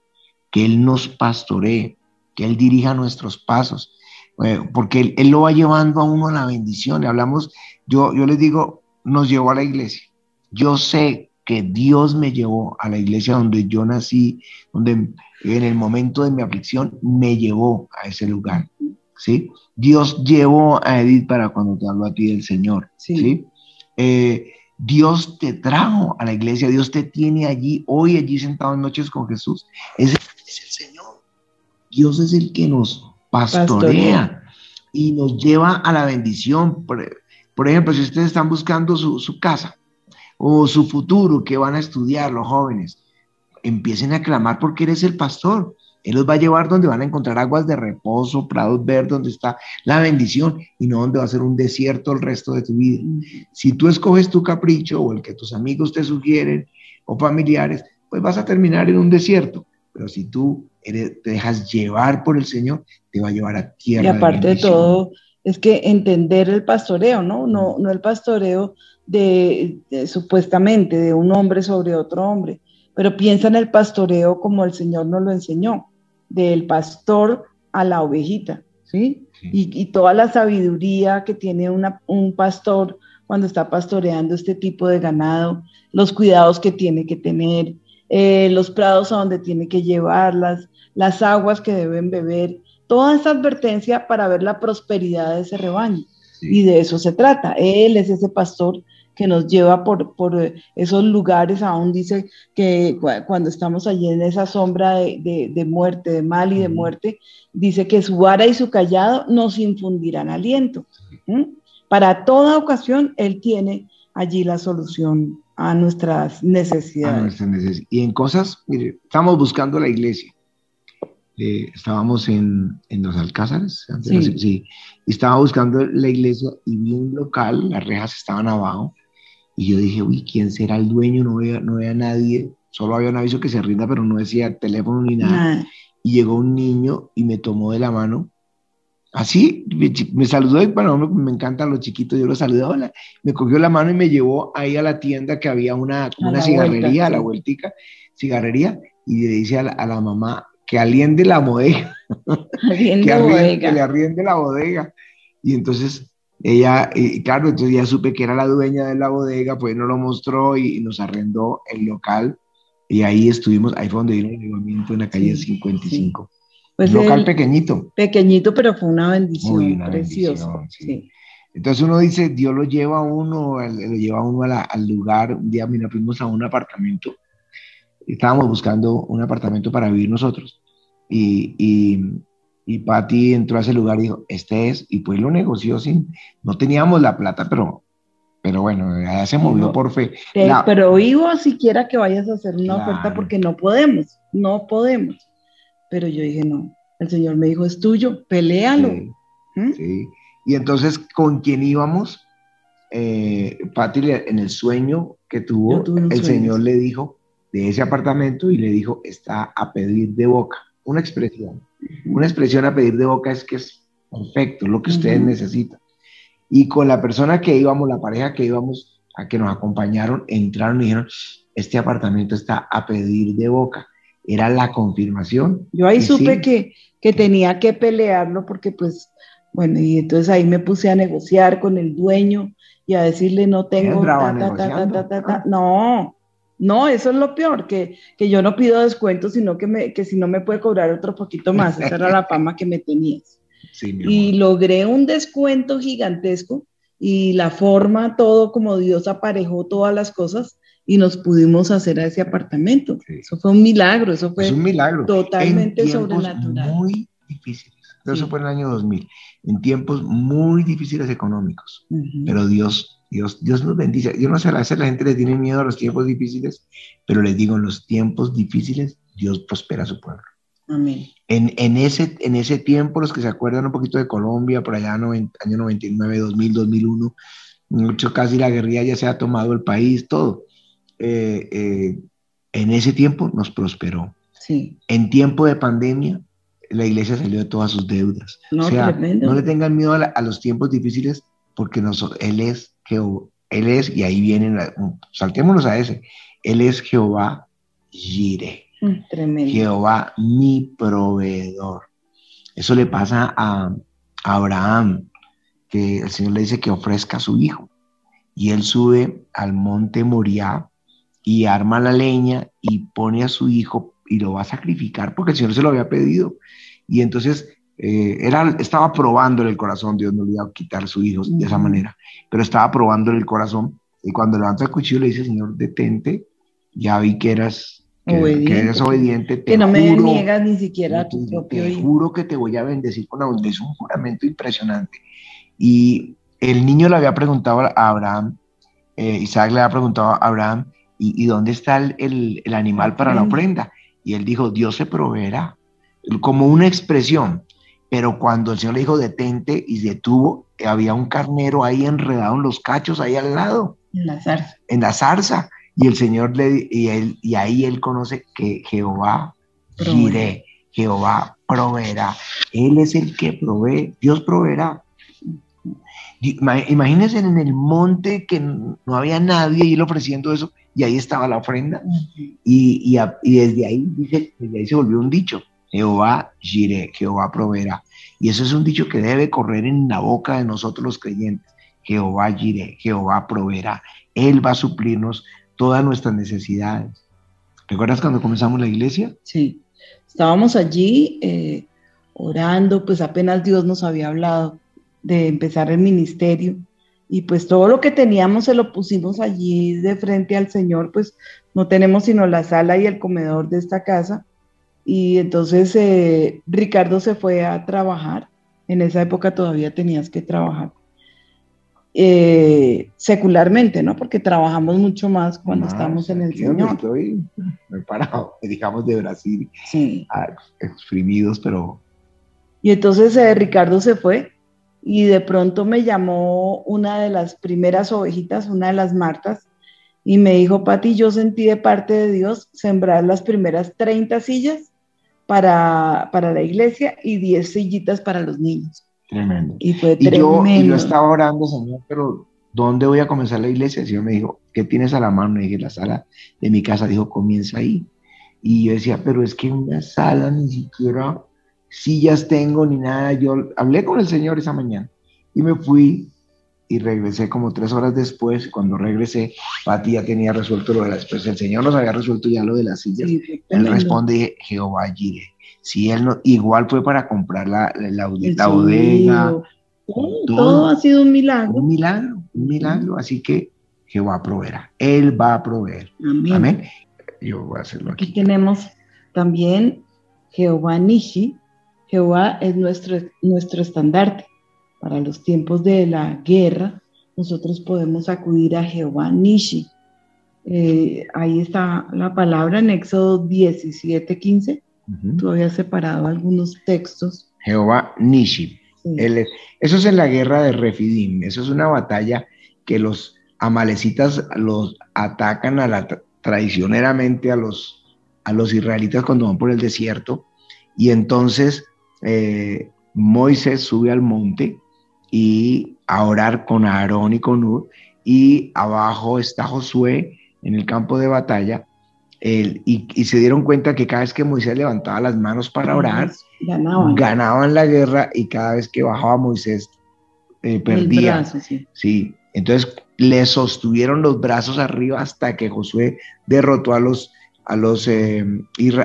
que Él nos pastoree, que Él dirija nuestros pasos, eh, porque él, lo va llevando a uno a la bendición. hablamos, yo, yo les digo, nos llevó a la iglesia. Yo sé que Dios me llevó a la iglesia donde yo nací, donde en el momento de mi aflicción me llevó a ese lugar. ¿sí? Dios llevó a Edith para cuando te hablo a ti del Señor. ¿sí? Eh, Dios te trajo a la iglesia, Dios te tiene allí, hoy allí sentado en noches con Jesús. Es, es el Señor. Dios es el que nos pastorea, y nos lleva a la bendición. Por, ejemplo, si ustedes están buscando su, su casa o su futuro, que van a estudiar los jóvenes, empiecen a clamar porque eres el pastor. Él los va a llevar donde van a encontrar aguas de reposo, prados verdes, donde está la bendición y no donde va a ser un desierto el resto de tu vida. Si tú escoges tu capricho o el que tus amigos te sugieren o familiares, pues vas a terminar en un desierto. Pero si tú te dejas llevar por el Señor, te va a llevar a tierra. Y aparte de, todo, es que entender el pastoreo, ¿no? No, no el pastoreo de, supuestamente de un hombre sobre otro hombre, pero piensa en el pastoreo como el Señor nos lo enseñó, del pastor a la ovejita, ¿sí? Y, toda la sabiduría que tiene un pastor cuando está pastoreando este tipo de ganado, los cuidados que tiene que tener, eh, los prados a donde tiene que llevarlas, las aguas que deben beber, toda esa advertencia para ver la prosperidad de ese rebaño. Y de eso se trata. Él es ese pastor que nos lleva por, por eh, esos lugares, aún dice que cuando estamos allí en esa sombra de, de, muerte, de mal y de muerte, dice que su vara y su callado nos infundirán aliento. Para toda ocasión, Él tiene allí la solución a nuestras necesidades. Y en cosas, mire, estamos buscando la iglesia. Eh, estábamos en, en, los Alcázares, sí. sí. y estaba buscando la iglesia y vi un local, las rejas estaban abajo, y yo dije, uy, ¿quién será el dueño? No veía, no veía a nadie, solo había un aviso que se rinda, pero no decía teléfono ni nada. Y llegó un niño y me tomó de la mano, así, me, saludó, y bueno, me encantan los chiquitos, yo los saludé, hola, me cogió la mano y me llevó ahí a la tienda que había una, una cigarrería, a la vueltica, cigarrería, y le dice a la, mamá que aliende la bodega, que, que le arriende la bodega. Y entonces ella, y claro, entonces ya supe que era la dueña de la bodega, pues nos lo mostró y, nos arrendó el local y ahí estuvimos, ahí fue donde vino el movimiento en la calle 55. Pues un local pequeñito. Pequeñito, pero fue una bendición, preciosa. Entonces uno dice, Dios lo lleva a uno, lo lleva a uno al lugar. Un día mira, fuimos a un apartamento, estábamos buscando un apartamento para vivir nosotros. Y, y, y Patti entró a ese lugar y dijo, este es, y pues lo negoció sin, no teníamos la plata, pero, pero bueno, ya se movió por fe. Pero oigo siquiera que vayas a hacer una oferta porque no podemos, no podemos. Pero yo dije, no, el Señor me dijo, es tuyo, pelealo. ¿Mm? Sí, Y entonces, ¿con quién íbamos? Eh, Patti, en el sueño que tuvo, el Señor le dijo de ese apartamento y le dijo, está a pedir de boca, una expresión una expresión a pedir de boca es que es perfecto, lo que ustedes necesitan. Y con la persona que íbamos, la pareja que íbamos, a que nos acompañaron, entraron y dijeron, este apartamento está a pedir de boca. Era la confirmación. Yo ahí supe que, que tenía que pelearlo porque pues, bueno, y entonces ahí me puse a negociar con el dueño y a decirle no tengo... no, no, eso es lo peor, que, yo no pido descuento, sino que, me, que si no me puede cobrar otro poquito más. Esa era la fama que me tenías. y logré un descuento gigantesco y la forma, todo como Dios aparejó todas las cosas y nos pudimos hacer a ese apartamento. Eso fue un milagro, eso fue un milagro. totalmente sobrenatural. Muy difíciles. Eso fue en el año 2000, en tiempos muy difíciles económicos. Pero Dios, Dios, Dios nos bendice. Yo no sé, a veces la gente le tiene miedo a los tiempos difíciles, pero les digo, en los tiempos difíciles Dios prospera a su pueblo. Amén. En, en, ese, en ese tiempo, los que se acuerdan un poquito de Colombia, por allá, en año 99, 2000, 2001, mucho casi la guerrilla ya se ha tomado el país, todo. Eh, eh, en ese tiempo nos prosperó. Sí. En tiempo de pandemia, la iglesia salió de todas sus deudas. No, o sea, no le tengan miedo a, la- a los tiempos difíciles porque nos- Él es. Él es, y ahí vienen, saltémonos a ese. Él es Jehová Jireh. Mm, Tremendo. Jehová mi proveedor. Eso le pasa a, a Abraham, que el Señor le dice que ofrezca a su hijo. Y él sube al monte Moriah y arma la leña y pone a su hijo y lo va a sacrificar porque el Señor se lo había pedido. Y entonces eh, era, estaba probándole el corazón, Dios no le iba a quitar a su hijo de esa manera, pero estaba probándole el corazón. Y cuando levanta el cuchillo le dice, Señor, detente, ya vi que eras, que, que Obediente. eres obediente. te que no me juro- niegas ni siquiera a tu te- propio te hijo. juro que te voy a bendecir con la bondad. Es un juramento impresionante. Y el niño le había preguntado a Abraham, eh, Isaac le había preguntado a Abraham, ¿y, y dónde está el, el- el animal para la ofrenda? Y él dijo, Dios se proveerá, como una expresión. Pero cuando el Señor le dijo, detente y detuvo, había un carnero ahí enredado en los cachos, ahí al lado En la zarza. en la zarza. Y el Señor le y, él, y ahí él conoce que Jehová. Jireh, Jehová proveerá. Él es el que provee, Dios proveerá. Imagínense en el monte que no había nadie y él ofreciendo eso, y ahí estaba la ofrenda. Y, y a- y desde ahí, dice, desde ahí se volvió un dicho: Jehová Jireh, Jehová proveerá. Y eso es un dicho que debe correr en la boca de nosotros los creyentes. Jehová Jireh, Jehová proveerá. Él va a suplirnos todas nuestras necesidades. ¿Recuerdas cuando comenzamos la iglesia? Sí, estábamos allí eh, orando, pues apenas Dios nos había hablado de empezar el ministerio y pues todo lo que teníamos se lo pusimos allí de frente al Señor, pues no tenemos sino la sala y el comedor de esta casa y entonces eh, Ricardo se fue a trabajar, en esa época todavía tenías que trabajar. eh, secularmente, ¿no? Porque trabajamos mucho más cuando Más, estamos en el Señor. Estoy preparado, digamos, de Brasil, Sí. ah, exprimidos, pero Y entonces eh, Ricardo se fue y de pronto me llamó una de las primeras ovejitas, una de las Martas, y me dijo, Pati, yo sentí de parte de Dios sembrar las primeras 30 sillas para, para la iglesia y 10 sillitas para los niños. tremendo. Y fue Y yo, tremendo. y yo estaba orando, Señor, pero ¿dónde voy a comenzar la iglesia? El Señor me dijo, ¿qué tienes a la mano? Y dije, la sala de mi casa. Dijo, comienza ahí. Y yo decía, pero es que una sala ni siquiera sillas tengo ni nada. Yo hablé con el Señor esa mañana y me fui y regresé como tres horas después. Cuando regresé, Pati ya tenía resuelto lo de las, pues el Señor nos había resuelto ya lo de las sillas. Sí, Él responde, Jehová Jireh. Si él no, igual fue para comprar la, la, la bodega, todo, todo. todo ha sido un milagro. un milagro, un milagro. Así que Jehová proveerá. Él va a proveer. Amén. Amén. Yo voy a hacerlo Aquí aquí. tenemos también Jehová Nishi. Jehová es nuestro, nuestro estandarte. Para los tiempos de la guerra, nosotros podemos acudir a Jehová Nishi. Eh, ahí está la palabra en Éxodo 17, 15. Ujú. Tú habías separado algunos textos. Jehová Nishi. Sí. Él es- eso es en la guerra de Refidim. Eso es una batalla que los amalecitas los atacan a la, tra- traicioneramente a los, a los israelitas cuando van por el desierto. Y entonces eh, Moisés sube al monte y a orar con Aarón y con Ur. Y abajo está Josué en el campo de batalla. el- y, y se dieron cuenta que cada vez que Moisés levantaba las manos para orar, Ganaban. ganaban la guerra y cada vez que bajaba Moisés eh, perdía. brazo, sí. Sí, entonces le sostuvieron los brazos arriba hasta que Josué derrotó a los a los eh,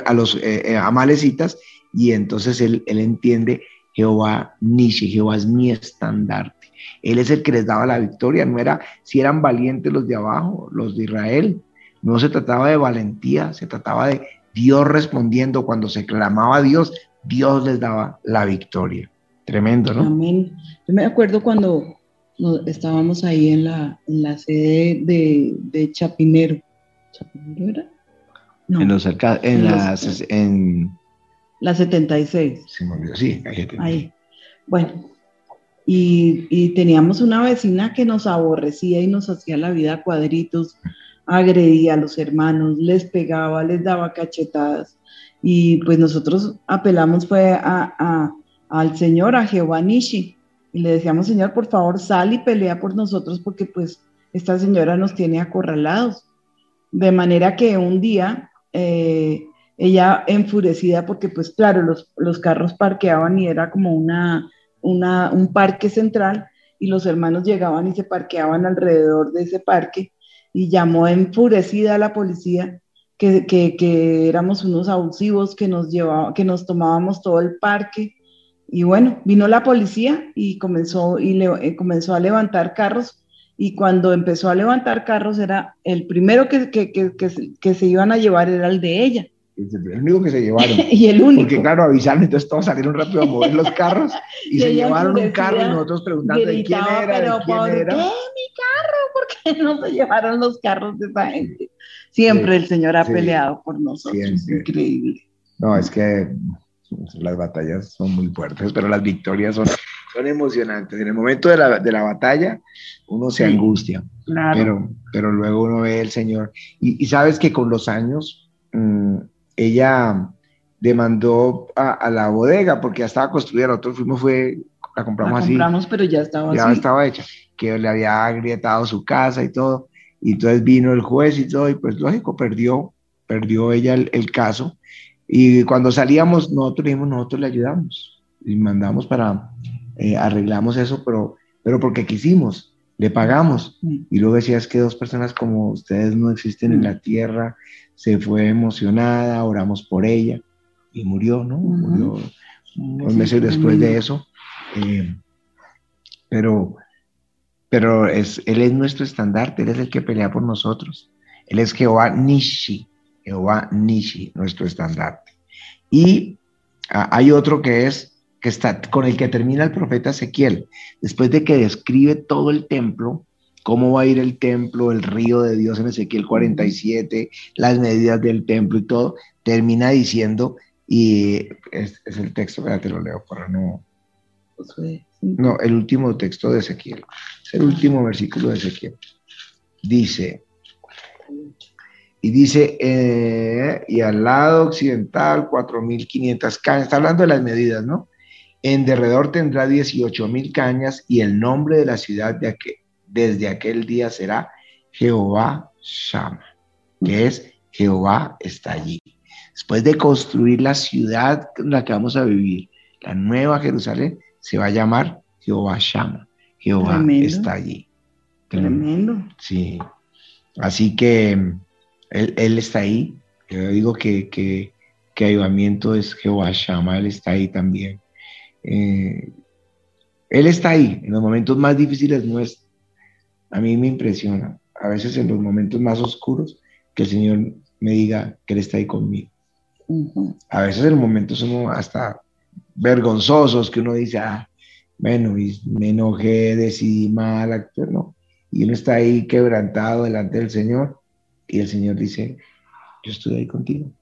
a los eh, eh, amalecitas y entonces él, él entiende Jehová Nishi, Jehová es mi estandarte. Él es el que les daba la victoria, no era si eran valientes los de abajo, los de Israel. No se trataba de valentía, se trataba de Dios respondiendo cuando se clamaba a Dios, Dios les daba la victoria. Tremendo, ¿no? Amén. Yo me acuerdo cuando estábamos ahí en la, en la sede de, de Chapinero. ¿Chapinero era? No. En los cerca, en, las, en la 76. Se me olvidó, sí, ahí. ahí. Bueno, y, y, teníamos una vecina que nos aborrecía y nos hacía la vida a cuadritos, agredía a los hermanos, les pegaba, les daba cachetadas. Y pues nosotros apelamos fue a, a, al Señor, a Jehová Nishi, y le decíamos, Señor, por favor, sal y pelea por nosotros porque pues esta señora nos tiene acorralados. De manera que un día, eh, ella enfurecida porque pues claro, los, los carros parqueaban y era como una, una, un parque central y los hermanos llegaban y se parqueaban alrededor de ese parque y llamó enfurecida a la policía que, que, que éramos unos abusivos, que nos, llevaba, que nos tomábamos todo el parque y bueno, vino la policía y comenzó, y le, eh, comenzó a levantar carros. Y cuando empezó a levantar carros, era el primero que, que, que, se iban a llevar era el de ella. El único que se llevaron. y el único. Porque claro, avisaron, entonces todos salieron rápido a mover los carros y, se llevaron un carro y nosotros preguntando de quién era, pero quién ¿por era. qué mi carro? ¿Por qué no se llevaron los carros de esa gente? Siempre el Señor ha sí, peleado por nosotros. siempre. Increíble. No, es que las batallas son muy fuertes, pero las victorias son, son emocionantes. En el momento de la, de la batalla, uno se Sí, angustia, Claro. pero, pero luego uno ve el Señor. Y, y sabes que con los años, mm, ella demandó a, a la bodega, porque ya estaba construida, nosotros fuimos, fue, la compramos la así, compramos, pero ya estaba ya así. estaba hecha, que le había agrietado su casa y todo. Y entonces vino el juez y todo, y pues lógico, perdió, perdió ella el, el caso. Y cuando salíamos, nosotros dijimos, nosotros le ayudamos y mandamos para, eh, arreglamos eso, pero, pero porque quisimos, le pagamos. Sí. Y luego decía, es que dos personas como ustedes no existen en la tierra, se fue emocionada, oramos por ella y murió, ¿no? Ujú. Murió unos meses después de eso. Eh, pero pero es, Él es nuestro estandarte, Él es el que pelea por nosotros. Él es Jehová Nishi, Jehová Nishi, nuestro estandarte. Y ah, hay otro que es, que está, con el que termina el profeta Ezequiel, después de que describe todo el templo, cómo va a ir el templo, el río de Dios en Ezequiel 47, las medidas del templo y todo, termina diciendo, y es, es el texto, espérate, lo leo para no, sí. no, el último texto de Ezequiel. Es el último versículo de Ezequiel. Dice, y dice, eh, y al lado occidental, 4.500 cañas. Está hablando de las medidas, ¿no? En derredor tendrá 18.000 cañas y el nombre de la ciudad de aquel, desde aquel día será Jehová Shama, que es Jehová está allí. Después de construir la ciudad en la que vamos a vivir, la nueva Jerusalén, se va a llamar Jehová Shama. Jehová Tremendo. está allí. Tremendo. Sí. Así que él, él está ahí. Yo digo que, que, que avivamiento es Jehová Shama, Él está ahí también. Eh, él está ahí en los momentos más difíciles nuestros. A mí me impresiona, a veces en los momentos más oscuros, que el Señor me diga que Él está ahí conmigo. A veces en momentos uno hasta vergonzosos, que uno dice, ah, bueno, y me enojé, decidí mal, actué", no. Y uno está ahí quebrantado delante del Señor y el Señor dice, yo estoy ahí contigo.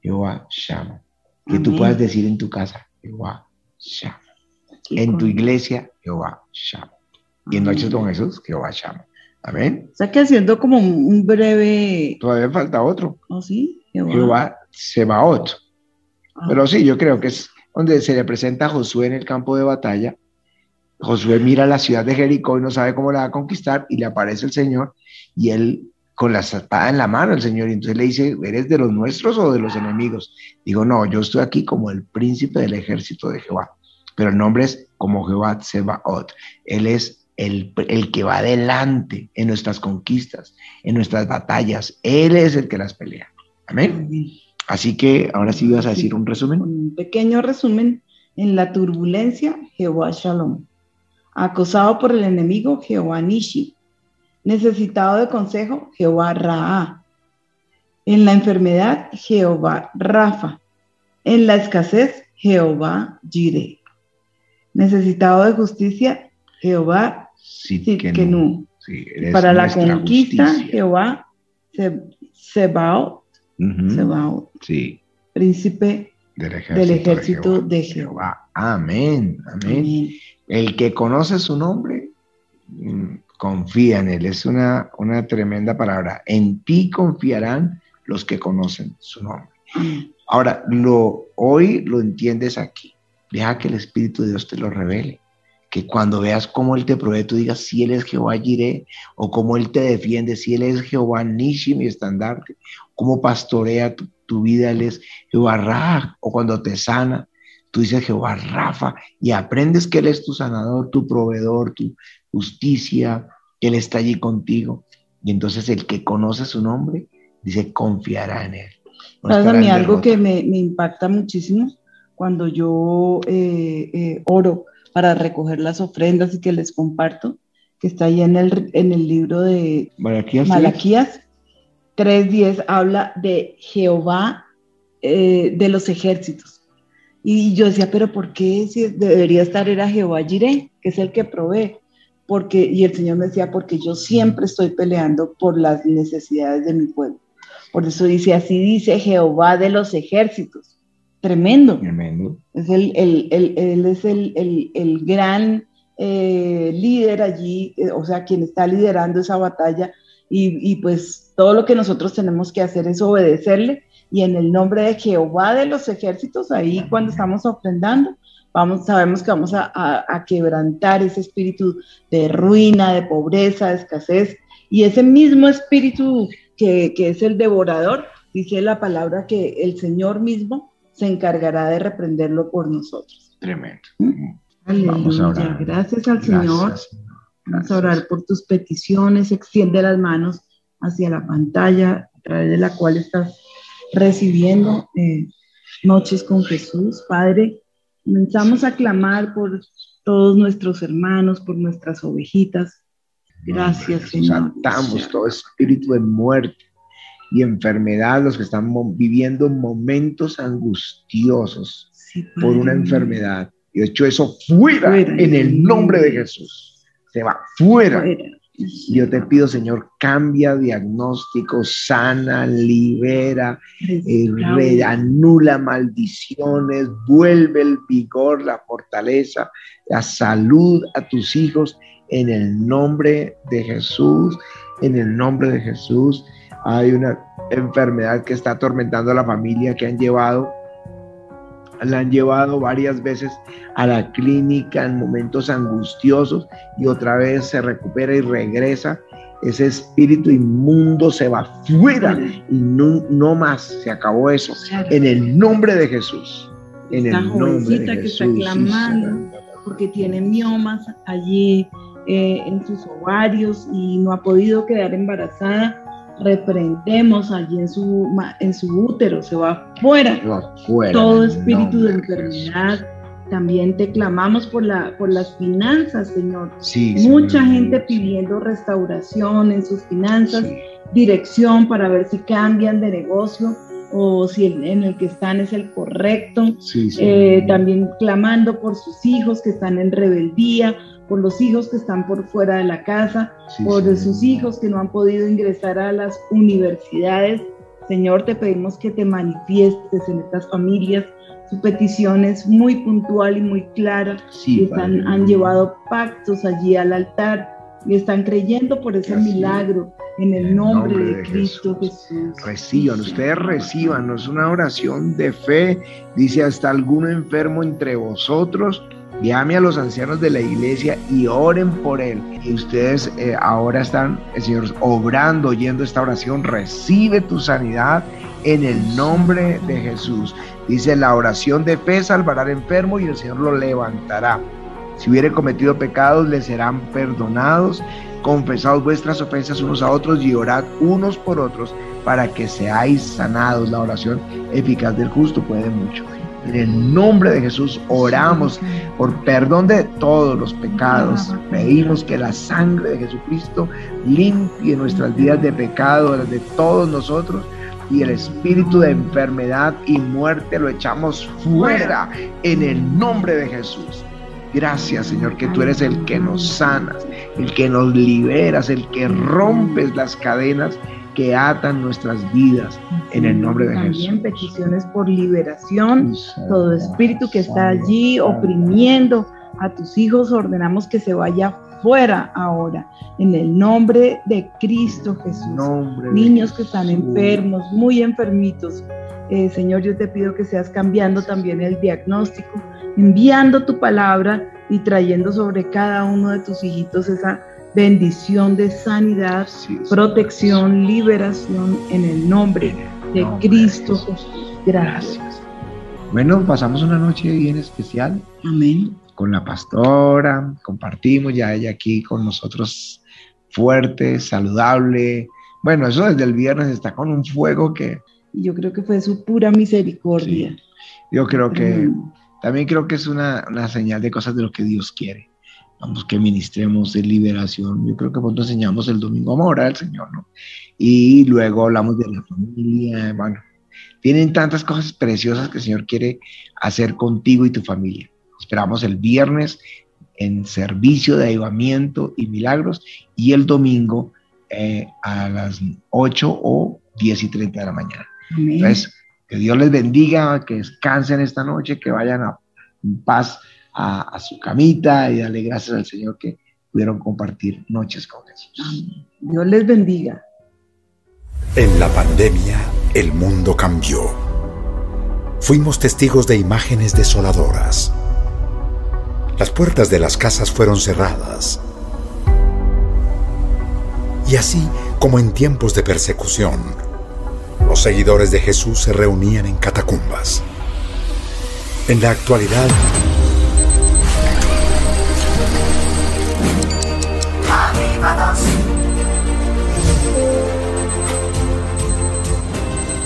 Jehová Shama. Que tú puedas decir en tu casa, Jehová Shama. Aquí En tu iglesia, Jehová Shama. Y en noches con Jesús, Jehová Shama. Amén. O sea que haciendo como un un breve. Todavía falta otro. ¿Oh, sí? Jehová. Jehová Sebaot. Ah, Pero sí, yo creo que es donde se le presenta a Josué en el campo de batalla. Josué mira la ciudad de Jericó y no sabe cómo la va a conquistar y le aparece el Señor y él con la espada en la mano, el Señor, y entonces le dice, ¿eres de los nuestros o de los enemigos? Digo, no, yo estoy aquí como el príncipe del ejército de Jehová, pero el nombre es como Jehová Sebaot. Él es el, el que va adelante en nuestras conquistas, en nuestras batallas. Él es el que las pelea. Amén. Así que ahora sí vas a decir un resumen. Un pequeño resumen, en la turbulencia, Jehová Shalom. Acosado por el enemigo, Jehová Nishi. Necesitado de consejo, Jehová Raá. En la enfermedad, Jehová Rafa. En la escasez, Jehová Jireh. Necesitado de justicia, Jehová Sitkenu. Sí, Para la conquista, Jehová Sebaot. Sí. Príncipe del ejército, de, Jehová. Amén, amén, El que conoce su nombre, mm, confía en él. Es una, una tremenda palabra. En ti confiarán los que conocen su nombre. Ahora, lo, hoy lo entiendes aquí. Deja que el Espíritu de Dios te lo revele. Que cuando veas cómo Él te provee, tú digas si Él es Jehová Jireh, o cómo Él te defiende, si Él es Jehová Nishi, mi estandarte, cómo pastorea tu, vida, Él es Jehová Ra, o cuando te sana, tú dices Jehová Rafa, y aprendes que Él es tu sanador, tu proveedor, tu justicia, Él está allí contigo. Y entonces el que conoce su nombre, dice, confiará en Él. ¿Sabes a mí algo que me, impacta muchísimo? Cuando yo eh, eh, oro para recoger las ofrendas y que les comparto, que está ahí en el, en el libro de Malaquías, Malaquías 3.10, habla de Jehová eh, de los ejércitos. Y yo decía, pero ¿por qué si debería estar era Jehová Jireh, que es el que provee? Porque, y el Señor me decía, porque yo siempre estoy peleando por las necesidades de mi pueblo. Por eso dice, así dice Jehová de los ejércitos. Tremendo. Tremendo. Es el, el, el, él es el, gran eh, líder allí, eh, o sea, quien está liderando esa batalla. Y, y, pues todo lo que nosotros tenemos que hacer es obedecerle. Y en el nombre de Jehová de los ejércitos, ahí cuando estamos ofrendando, vamos, sabemos que vamos a, a, a quebrantar ese espíritu de ruina, de pobreza, de escasez. Y ese mismo espíritu que, es el devorador, dice la palabra que el Señor mismo se encargará de reprenderlo por nosotros. Tremendo. ¿Mm? Vamos a orar. Gracias al Señor. Vamos a orar por tus peticiones. Extiende las manos hacia la pantalla a través de la cual estás recibiendo eh, Noches con Jesús. Padre, comenzamos a clamar por todos nuestros hermanos, por nuestras ovejitas, Gracias, Señor. Saltamos todo espíritu de muerte y enfermedad, los que están viviendo momentos angustiosos por una enfermedad. Y de hecho eso fuera, en el nombre de Jesús. Se va fuera. Yo te pido, Señor, cambia diagnóstico, sana, libera, eh, reanula maldiciones, vuelve el vigor, la fortaleza, la salud a tus hijos en el nombre de Jesús, en el nombre de Jesús. Hay una enfermedad que está atormentando a la familia que han llevado, la han llevado varias veces a la clínica en momentos angustiosos y otra vez se recupera y regresa. Ese espíritu inmundo se va fuera y no, más, se acabó eso. En el nombre de Jesús. En el nombre de Jesús. que está clamando porque tiene miomas allí eh, en sus ovarios y no ha podido quedar embarazada, reprendemos allí en su, en su útero, se va fuera. Todo espíritu de enfermedad. También te clamamos por, la, por las finanzas, Señor. Mucha gente pidiendo restauración en sus finanzas, dirección para ver si cambian de negocio o si en el que están es el correcto. Eh, también clamando por sus hijos que están en rebeldía por los hijos que están por fuera de la casa, por sus hijos que no han podido ingresar a las universidades. Señor, te pedimos que te manifiestes en estas familias. Su petición es muy puntual y muy clara. y están, han llevado pactos allí al altar y están creyendo por ese milagro en el nombre, de, Cristo Jesús. Jesús. Reciban, ustedes reciban, es una oración de fe. Dice, hasta alguno enfermo entre vosotros Llame a los ancianos de la iglesia y oren por él. Y ustedes eh, ahora están, el Señor, obrando, oyendo esta oración. Recibe tu sanidad en el nombre de Jesús. Dice, la oración de fe salvará al enfermo y el Señor lo levantará. Si hubiere cometido pecados, le serán perdonados. Confesaos vuestras ofensas unos a otros y orad unos por otros para que seáis sanados. La oración eficaz del justo puede mucho. En el nombre de Jesús oramos por perdón de todos los pecados. Pedimos que la sangre de Jesucristo limpie nuestras vidas de pecado, las de todos nosotros, y el espíritu de enfermedad y muerte lo echamos fuera en el nombre de Jesús. Gracias, Señor, que tú eres el que nos sanas, el que nos liberas, el que rompes las cadenas que atan nuestras vidas en el nombre de Jesús. También peticiones por liberación, todo espíritu que está allí oprimiendo a tus hijos, ordenamos que se vaya fuera ahora, en el nombre de Cristo Jesús. Niños que están enfermos, muy enfermitos. Eh, Señor, yo te pido que seas cambiando también el diagnóstico, enviando tu palabra y trayendo sobre cada uno de tus hijitos esa bendición de sanidad, protección, liberación en el nombre de Cristo Jesús. Gracias. Bueno, pasamos una noche bien especial. Amén con la pastora, compartimos ya ella aquí con nosotros fuerte, saludable. Bueno, eso desde el viernes está con un fuego que... Yo creo que fue su pura misericordia. Yo creo que también creo que es una, señal de cosas de lo que Dios quiere. Vamos, que ministremos de liberación. Yo creo que pronto enseñamos el domingo amor al Señor, ¿no? Y luego hablamos de la familia, bueno, tienen tantas cosas preciosas que el Señor quiere hacer contigo y tu familia. Esperamos el viernes en servicio de avivamiento y milagros y el domingo eh, a las 8 o 10 y 30 de la mañana. Entonces, que Dios les bendiga, que descansen esta noche, que vayan a, paz a, su camita y darle gracias al Señor que pudieron compartir noches con Jesús. Dios les bendiga. En la pandemia, el mundo cambió. Fuimos testigos de imágenes desoladoras las puertas de las casas fueron cerradas. Y así como en tiempos de persecución, los seguidores de Jesús se reunían en catacumbas. En la actualidad,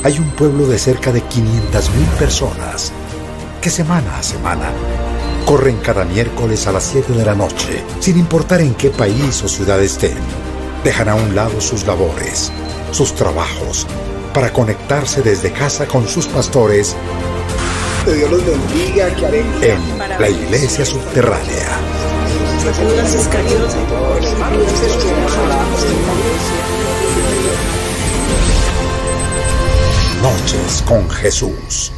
hay un pueblo de cerca de 500.000 personas que semana a semana corren cada miércoles a las 7 de la noche, sin importar en qué país o ciudad estén. Dejan a un lado sus labores, sus trabajos, para conectarse desde casa con sus pastores Dios los bendiga, que en la iglesia subterránea. Noches con Jesús.